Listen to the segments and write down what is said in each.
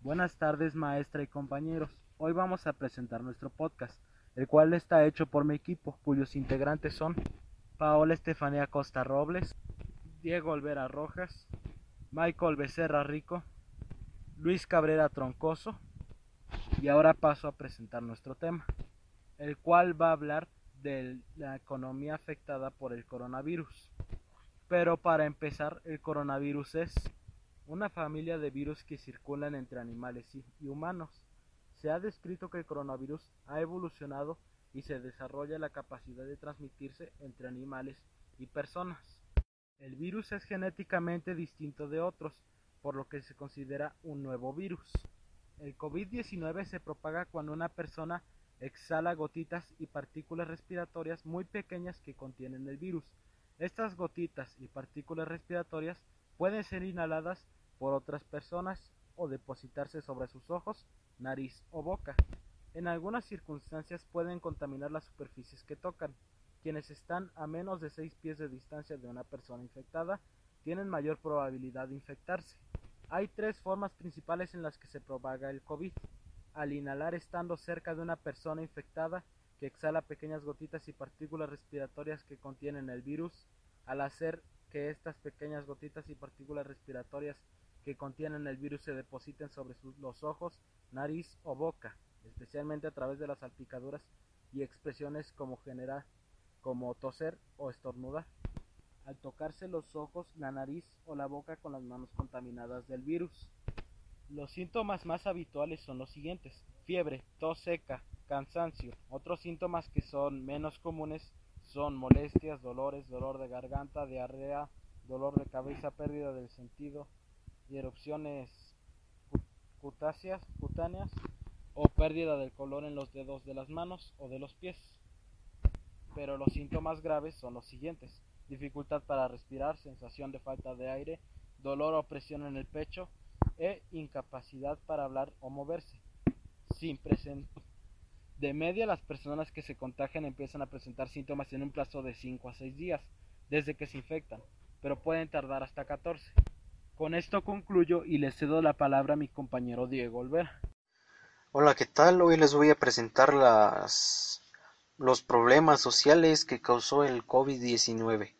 Buenas tardes maestra y compañeros. Hoy vamos a presentar nuestro podcast, el cual está hecho por mi equipo, cuyos integrantes son Paola Estefanía Costa Robles, Diego Olvera Rojas, Michael Becerra Rico, Luis Cabrera Troncoso, y ahora paso a presentar nuestro tema, el cual va a hablar de la economía afectada por el coronavirus. Pero para empezar, el coronavirus es una familia de virus que circulan entre animales y humanos. Se ha descrito que el coronavirus ha evolucionado y se desarrolla la capacidad de transmitirse entre animales y personas. El virus es genéticamente distinto de otros, por lo que se considera un nuevo virus. El COVID-19 se propaga cuando una persona exhala gotitas y partículas respiratorias muy pequeñas que contienen el virus. Estas gotitas y partículas respiratorias pueden ser inhaladas por otras personas o depositarse sobre sus ojos, nariz o boca. En algunas circunstancias pueden contaminar las superficies que tocan. Quienes están a menos de 6 pies de distancia de una persona infectada tienen mayor probabilidad de infectarse. Hay tres formas principales en las que se propaga el COVID. Al inhalar estando cerca de una persona infectada que exhala pequeñas gotitas y partículas respiratorias que contienen el virus, al hacer que estas pequeñas gotitas y partículas respiratorias que contienen el virus se depositen sobre los ojos, nariz o boca, especialmente a través de las salpicaduras y expresiones como generar, como toser o estornudar. Al tocarse los ojos, la nariz o la boca con las manos contaminadas del virus. Los síntomas más habituales son los siguientes: fiebre, tos seca, cansancio. Otros síntomas que son menos comunes son molestias, dolores, dolor de garganta, diarrea, dolor de cabeza, pérdida del sentido, erupciones cutáneas, cutáneas o pérdida del color en los dedos de las manos o de los pies. Pero los síntomas graves son los siguientes: dificultad para respirar, sensación de falta de aire, dolor o presión en el pecho e incapacidad para hablar o moverse. Sin de media, las personas que se contagian empiezan a presentar síntomas en un plazo de 5 a 6 días desde que se infectan, pero pueden tardar hasta 14. Con esto concluyo y le cedo la palabra a mi compañero Diego Olvera. Hola, ¿qué tal? Hoy les voy a presentar las, los problemas sociales que causó el COVID-19.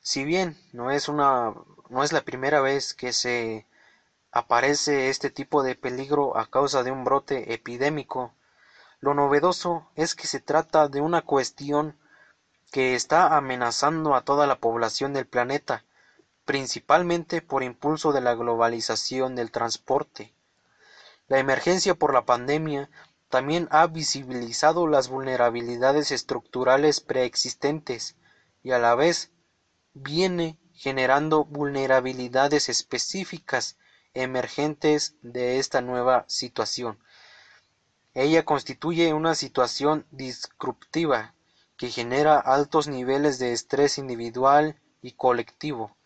Si bien no es, una, no es la primera vez que se aparece este tipo de peligro a causa de un brote epidémico, lo novedoso es que se trata de una cuestión que está amenazando a toda la población del planeta principalmente por impulso de la globalización del transporte. La emergencia por la pandemia también ha visibilizado las vulnerabilidades estructurales preexistentes y a la vez viene generando vulnerabilidades específicas emergentes de esta nueva situación. Ella constituye una situación disruptiva que genera altos niveles de estrés individual y colectivo,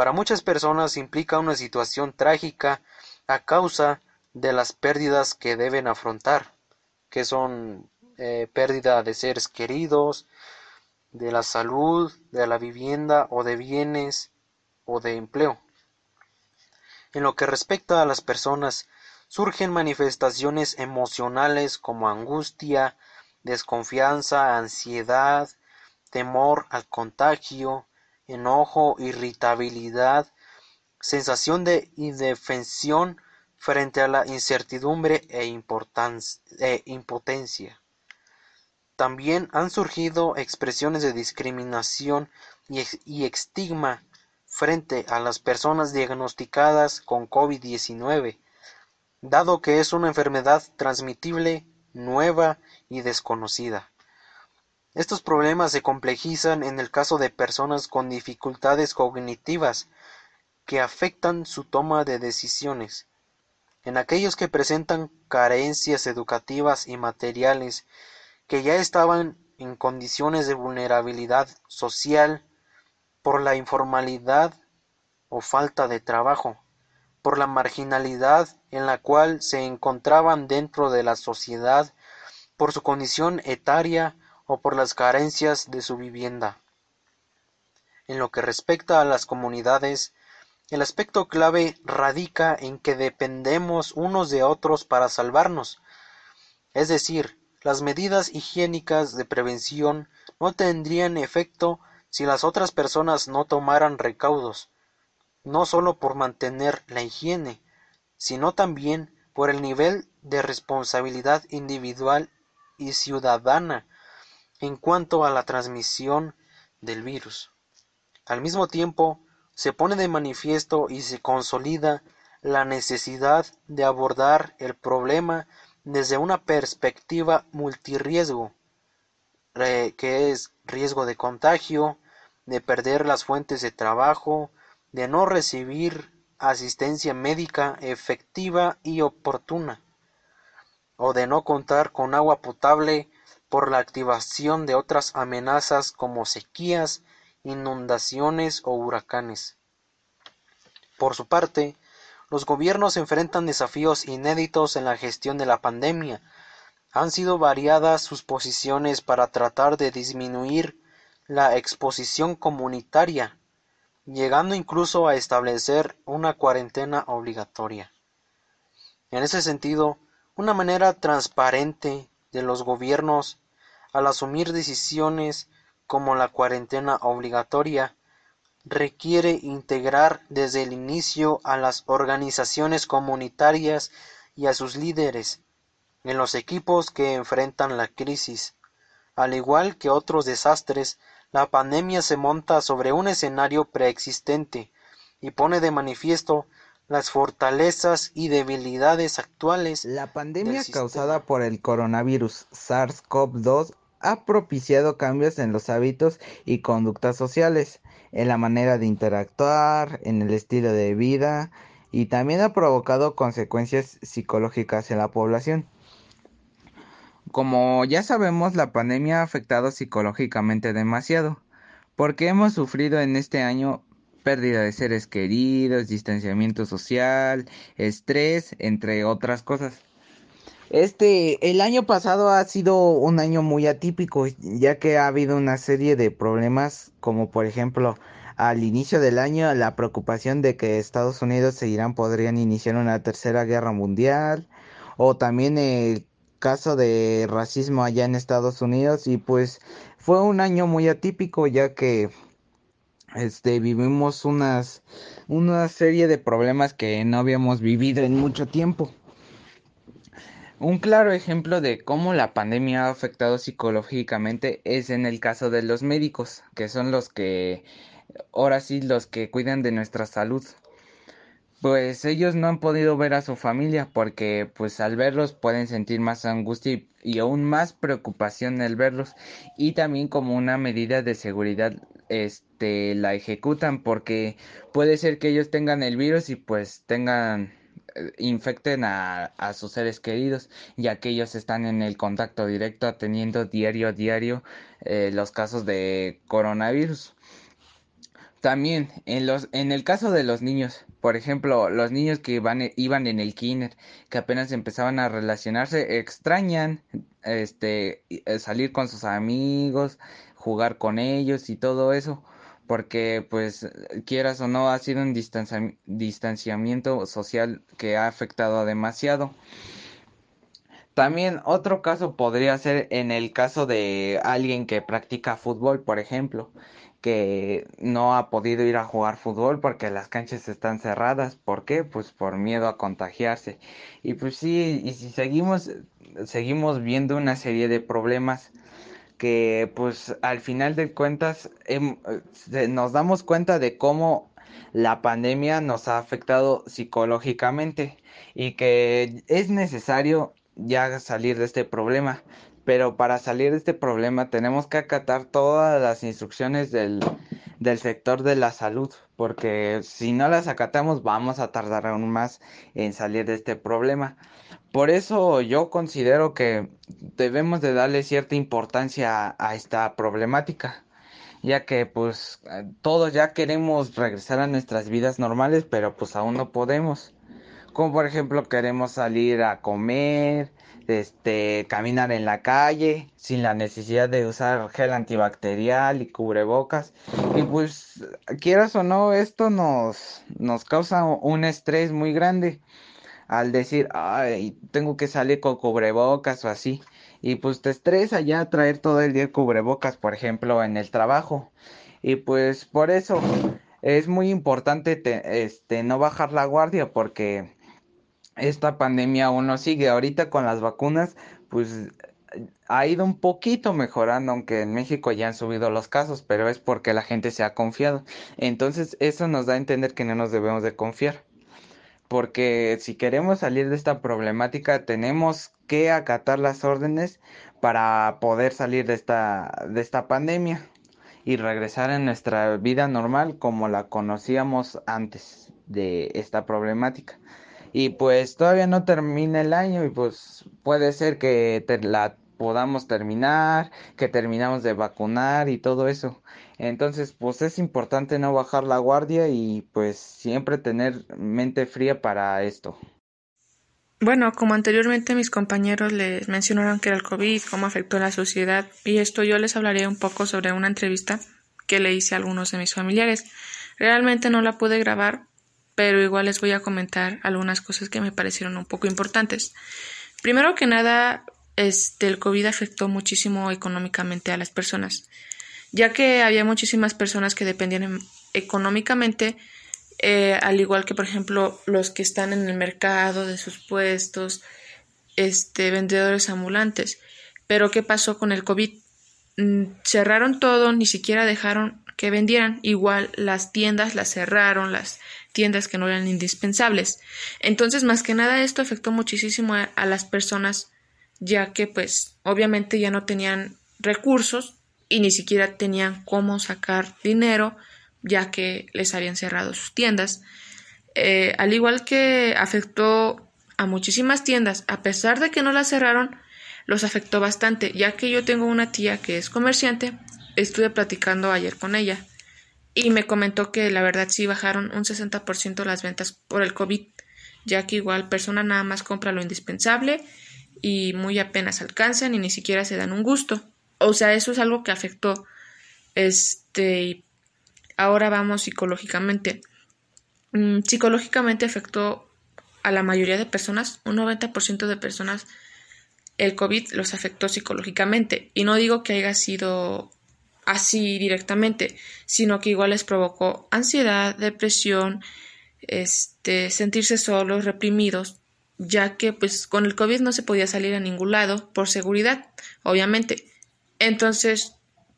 para muchas personas implica una situación trágica a causa de las pérdidas que deben afrontar, que son eh, pérdida de seres queridos, de la salud, de la vivienda o de bienes o de empleo. En lo que respecta a las personas, surgen manifestaciones emocionales como angustia, desconfianza, ansiedad, temor al contagio, enojo, irritabilidad, sensación de indefensión frente a la incertidumbre e, e, impotencia. También han surgido expresiones de discriminación y, y estigma frente a las personas diagnosticadas con COVID-19, dado que es una enfermedad transmitible, nueva y desconocida. Estos problemas se complejizan en el caso de personas con dificultades cognitivas que afectan su toma de decisiones, en aquellos que presentan carencias educativas y materiales que ya estaban en condiciones de vulnerabilidad social por la informalidad o falta de trabajo, por la marginalidad en la cual se encontraban dentro de la sociedad, por su condición etaria o por las carencias de su vivienda. En lo que respecta a las comunidades, El aspecto clave radica en que dependemos unos de otros para salvarnos. Es decir, las medidas higiénicas de prevención no tendrían efecto si las otras personas no tomaran recaudos, no solo por mantener la higiene, sino también por el nivel de responsabilidad individual y ciudadana en cuanto a la transmisión del virus. Al mismo tiempo, se pone de manifiesto y se consolida la necesidad de abordar el problema desde una perspectiva multirriesgo, que es riesgo de contagio, de perder las fuentes de trabajo, de no recibir asistencia médica efectiva y oportuna, o de no contar con agua potable por la activación de otras amenazas como sequías, inundaciones o huracanes. Por su parte, los gobiernos enfrentan desafíos inéditos en la gestión de la pandemia. Han sido variadas sus posiciones para tratar de disminuir la exposición comunitaria, llegando incluso a establecer una cuarentena obligatoria. En ese sentido, una manera transparente de los gobiernos al asumir decisiones como la cuarentena obligatoria requiere integrar desde el inicio a las organizaciones comunitarias y a sus líderes en los equipos que enfrentan la crisis. Al igual que otros desastres, la pandemia se monta sobre un escenario preexistente y pone de manifiesto las fortalezas y debilidades actuales. La pandemia causada por el coronavirus SARS-CoV-2 ha propiciado cambios en los hábitos y conductas sociales, en la manera de interactuar, en el estilo de vida y también ha provocado consecuencias psicológicas en la población. Como ya sabemos, la pandemia ha afectado psicológicamente demasiado, porque hemos sufrido en este año pérdida de seres queridos, distanciamiento social, estrés, entre otras cosas. Este, el año pasado ha sido un año muy atípico, ya que ha habido una serie de problemas, como por ejemplo, al inicio del año la preocupación de que Estados Unidos e Irán podrían iniciar una tercera guerra mundial, o también el caso de racismo allá en Estados Unidos, y pues fue un año muy atípico, ya que este vivimos unas una serie de problemas que no habíamos vivido en mucho tiempo. Un claro ejemplo de cómo la pandemia ha afectado psicológicamente es en el caso de los médicos, que son los que, ahora sí, los que cuidan de nuestra salud. Pues ellos no han podido ver a su familia porque pues al verlos pueden sentir más angustia y, y aún más preocupación al verlos y también como una medida de seguridad este la ejecutan porque puede ser que ellos tengan el virus y pues tengan eh, infecten a, sus seres queridos, ya que ellos están en el contacto directo teniendo diario a diario eh, los casos de coronavirus. También en los en el caso de los niños, por ejemplo, los niños que van, iban en el kinder, que apenas empezaban a relacionarse, extrañan este eh, salir con sus amigos, jugar con ellos y todo eso porque pues quieras o no ha sido un distanciamiento social que ha afectado demasiado. También otro caso podría ser en el caso de alguien que practica fútbol, por ejemplo, que no ha podido ir a jugar fútbol porque las canchas están cerradas. ¿Por qué? Pues por miedo a contagiarse. Y pues sí, y si seguimos seguimos viendo una serie de problemas que pues al final de cuentas em, nos damos cuenta de cómo la pandemia nos ha afectado psicológicamente y que es necesario ya salir de este problema. Pero para salir de este problema tenemos que acatar todas las instrucciones del, del sector de la salud, porque si no las acatamos vamos a tardar aún más en salir de este problema. Por eso yo considero que debemos de darle cierta importancia a, esta problemática, ya que pues todos ya queremos regresar a nuestras vidas normales, pero pues aún no podemos. Como por ejemplo queremos salir a comer, este, caminar en la calle sin la necesidad de usar gel antibacterial y cubrebocas. Y pues, quieras o no, esto nos, nos causa un estrés muy grande al decir, ay, tengo que salir con cubrebocas o así. Y pues te estresa ya traer todo el día cubrebocas, por ejemplo, en el trabajo. Y pues por eso es muy importante este, no bajar la guardia porque esta pandemia aún no sigue. Ahorita con las vacunas, pues ha ido un poquito mejorando, aunque en México ya han subido los casos, pero es porque la gente se ha confiado. Entonces eso nos da a entender que no nos debemos de confiar. Porque si queremos salir de esta problemática, tenemos que acatar las órdenes para poder salir de esta, de esta pandemia y regresar a nuestra vida normal como la conocíamos antes de esta problemática. Y pues todavía no termina el año y pues puede ser que la podamos terminar, que terminamos de vacunar y todo eso. Entonces, pues es importante no bajar la guardia y pues siempre tener mente fría para esto. Bueno, como anteriormente mis compañeros les mencionaron que era el COVID, cómo afectó a la sociedad, y esto yo les hablaré un poco sobre una entrevista que le hice a algunos de mis familiares. Realmente no la pude grabar, pero igual les voy a comentar algunas cosas que me parecieron un poco importantes. Primero que nada, este, el COVID afectó muchísimo económicamente a las personas, ya que había muchísimas personas que dependían económicamente eh, al igual que por ejemplo los que están en el mercado de sus puestos, este, vendedores ambulantes. Pero ¿qué pasó con el COVID? Mm, cerraron todo, ni siquiera dejaron que vendieran. Igual las tiendas las cerraron, las tiendas que no eran indispensables. Entonces, más que nada, esto afectó muchísimo a, a las personas, ya que pues obviamente ya no tenían recursos y ni siquiera tenían cómo sacar dinero ya que les habían cerrado sus tiendas. Eh, al igual que afectó a muchísimas tiendas, a pesar de que no las cerraron, los afectó bastante, ya que yo tengo una tía que es comerciante, estuve platicando ayer con ella y me comentó que la verdad sí bajaron un 60% las ventas por el COVID, ya que igual persona nada más compra lo indispensable y muy apenas alcanzan y ni siquiera se dan un gusto. O sea, eso es algo que afectó este Ahora vamos psicológicamente. Mm, psicológicamente afectó a la mayoría de personas, un 90% de personas el COVID los afectó psicológicamente. Y no digo que haya sido así directamente, sino que igual les provocó ansiedad, depresión, este, sentirse solos, reprimidos, ya que pues con el COVID no se podía salir a ningún lado por seguridad, obviamente. Entonces,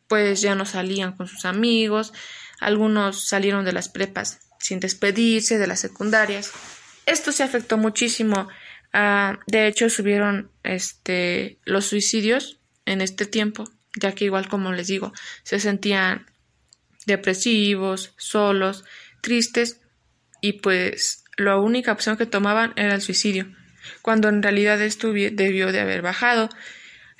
pues ya no salían con sus amigos, algunos salieron de las prepas sin despedirse, de las secundarias. Esto se afectó muchísimo. De hecho, subieron este, los suicidios en este tiempo, ya que igual como les digo, se sentían depresivos, solos, tristes y pues la única opción que tomaban era el suicidio, cuando en realidad esto debió de haber bajado.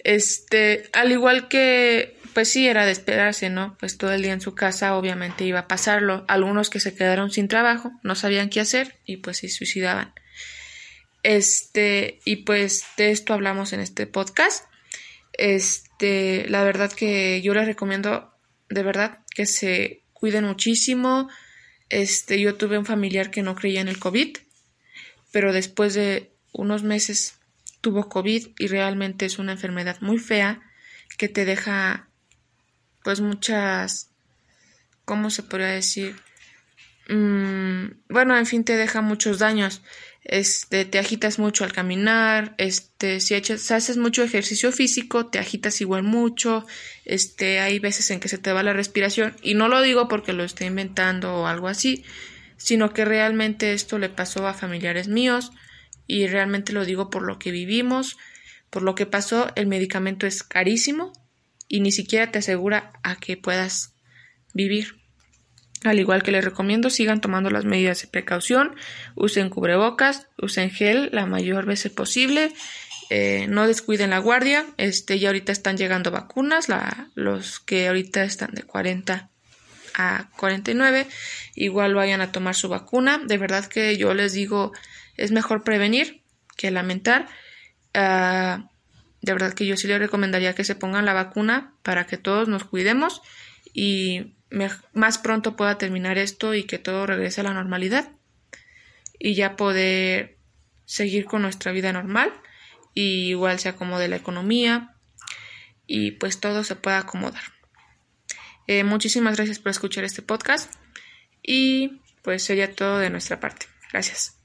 Este, al igual que pues sí, era de esperarse, ¿no? Pues todo el día en su casa obviamente iba a pasarlo. Algunos que se quedaron sin trabajo, no sabían qué hacer y pues se suicidaban. Este, y pues de esto hablamos en este podcast. Este, la verdad que yo les recomiendo de verdad que se cuiden muchísimo. Este, yo tuve un familiar que no creía en el COVID, pero después de unos meses tuvo COVID y realmente es una enfermedad muy fea que te deja pues muchas, ¿cómo se podría decir? Mm, bueno, en fin, te deja muchos daños. Este, te agitas mucho al caminar, este, si, haces mucho ejercicio físico, te agitas igual mucho, este, hay veces en que se te va la respiración, y no lo digo porque lo esté inventando o algo así, sino que realmente esto le pasó a familiares míos, y realmente lo digo por lo que vivimos, por lo que pasó, el medicamento es carísimo, y ni siquiera te asegura a que puedas vivir. Al igual que les recomiendo, sigan tomando las medidas de precaución, usen cubrebocas, usen gel la mayor veces posible, eh, no descuiden la guardia, este, ya ahorita están llegando vacunas, la, los que ahorita están de 40 a 49, igual vayan a tomar su vacuna, de verdad que yo les digo, es mejor prevenir que lamentar Ah, de verdad que yo sí le recomendaría que se pongan la vacuna para que todos nos cuidemos y más pronto pueda terminar esto y que todo regrese a la normalidad y ya poder seguir con nuestra vida normal y igual se acomode la economía y pues todo se pueda acomodar. Eh, muchísimas gracias por escuchar este podcast y pues sería todo de nuestra parte. Gracias.